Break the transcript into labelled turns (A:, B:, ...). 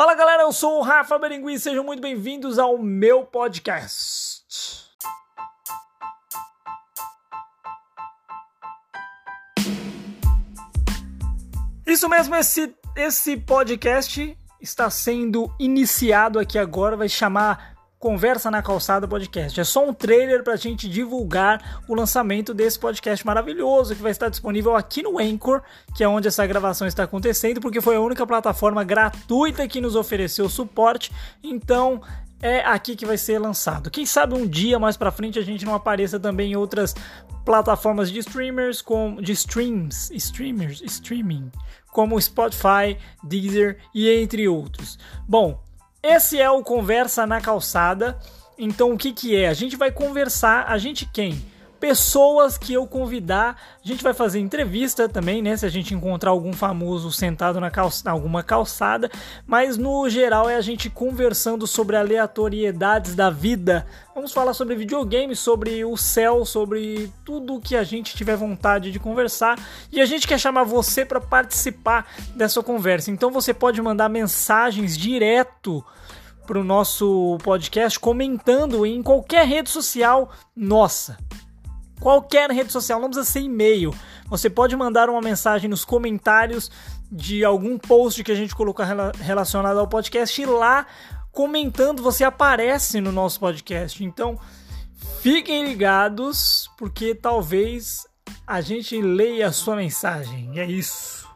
A: Fala galera, eu sou o Rafa Berengui, sejam muito bem-vindos ao meu podcast. Isso mesmo, esse, esse podcast está sendo iniciado aqui agora, vai chamar Conversa na Calçada Podcast. É só um trailer para a gente divulgar o lançamento desse podcast maravilhoso que vai estar disponível aqui no Anchor, que é onde essa gravação está acontecendo, porque foi a única plataforma gratuita que nos ofereceu suporte. Então é aqui que vai ser lançado. Quem sabe um dia mais para frente a gente não apareça também em outras plataformas de streamers com de streams, streamers, streaming, como Spotify, Deezer e entre outros. Bom, esse é o Conversa na Calçada. Então o que que é? A gente vai conversar, a gente quem? Pessoas que eu convidar, a gente vai fazer entrevista também, né? Se a gente encontrar algum famoso sentado na calça, alguma calçada, mas no geral é a gente conversando sobre aleatoriedades da vida. Vamos falar sobre videogame, sobre o céu, sobre tudo que a gente tiver vontade de conversar. E a gente quer chamar você para participar dessa conversa. Então você pode mandar mensagens direto para o nosso podcast comentando em qualquer rede social nossa qualquer rede social, não precisa ser e-mail. Você pode mandar uma mensagem nos comentários de algum post que a gente colocar relacionado ao podcast e lá comentando você aparece no nosso podcast. Então, fiquem ligados porque talvez a gente leia a sua mensagem. É isso.